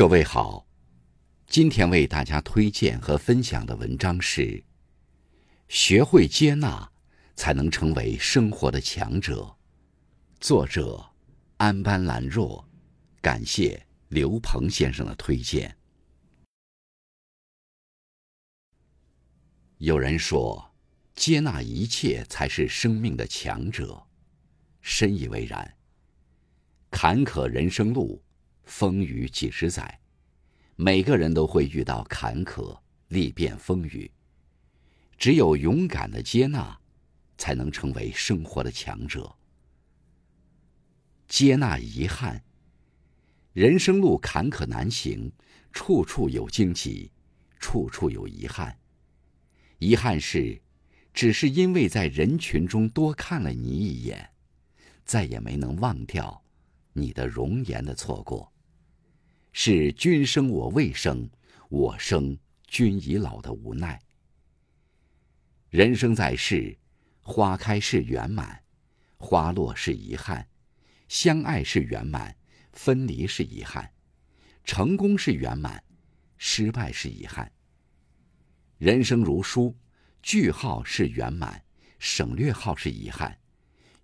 各位好，今天为大家推荐和分享的文章是《学会接纳，才能成为生活的强者》，作者安班兰若，感谢刘鹏先生的推荐。有人说，接纳一切才是生命的强者，深以为然。坎坷人生路。风雨几十载，每个人都会遇到坎坷、历变风雨。只有勇敢的接纳，才能成为生活的强者。接纳遗憾，人生路坎坷难行，处处有荆棘，处处有遗憾。遗憾是，只是因为在人群中多看了你一眼，再也没能忘掉你的容颜的错过。是君生我未生，我生君已老的无奈。人生在世，花开是圆满，花落是遗憾；相爱是圆满，分离是遗憾；成功是圆满，失败是遗憾。人生如书，句号是圆满，省略号是遗憾。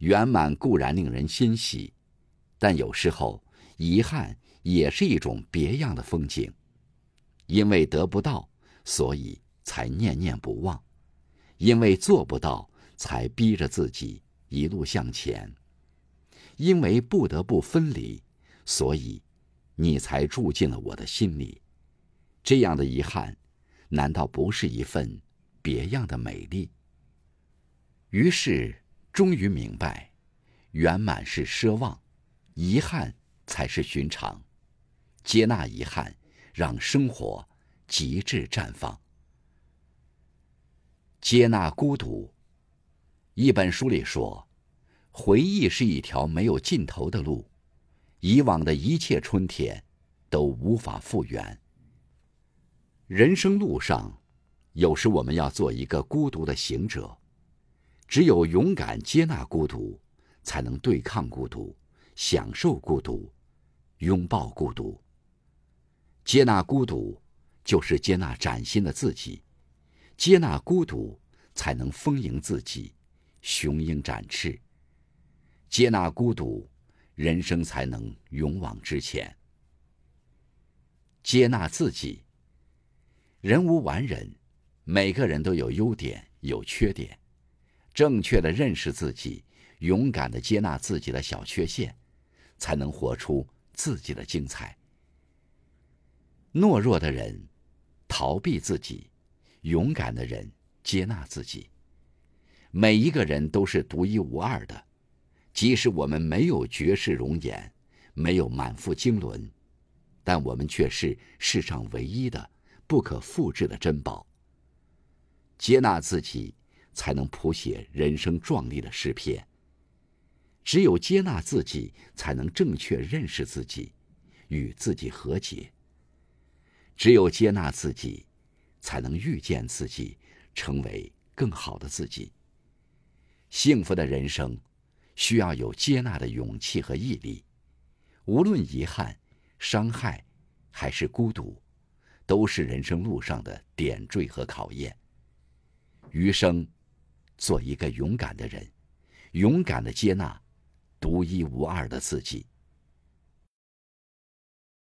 圆满固然令人欣喜，但有时候遗憾。也是一种别样的风景，因为得不到，所以才念念不忘；因为做不到，才逼着自己一路向前；因为不得不分离，所以你才住进了我的心里。这样的遗憾，难道不是一份别样的美丽？于是，终于明白，圆满是奢望，遗憾才是寻常。接纳遗憾，让生活极致绽放。接纳孤独。一本书里说，回忆是一条没有尽头的路，以往的一切春天都无法复原。人生路上，有时我们要做一个孤独的行者，只有勇敢接纳孤独，才能对抗孤独，享受孤独，拥抱孤独。接纳孤独，就是接纳崭新的自己；接纳孤独，才能丰盈自己，雄鹰展翅。接纳孤独，人生才能勇往直前。接纳自己，人无完人，每个人都有优点有缺点。正确的认识自己，勇敢的接纳自己的小缺陷，才能活出自己的精彩。懦弱的人逃避自己，勇敢的人接纳自己。每一个人都是独一无二的，即使我们没有绝世容颜，没有满腹经纶，但我们却是世上唯一的、不可复制的珍宝。接纳自己，才能谱写人生壮丽的诗篇。只有接纳自己，才能正确认识自己，与自己和解。只有接纳自己，才能遇见自己，成为更好的自己。幸福的人生，需要有接纳的勇气和毅力。无论遗憾、伤害，还是孤独，都是人生路上的点缀和考验。余生，做一个勇敢的人，勇敢的接纳独一无二的自己。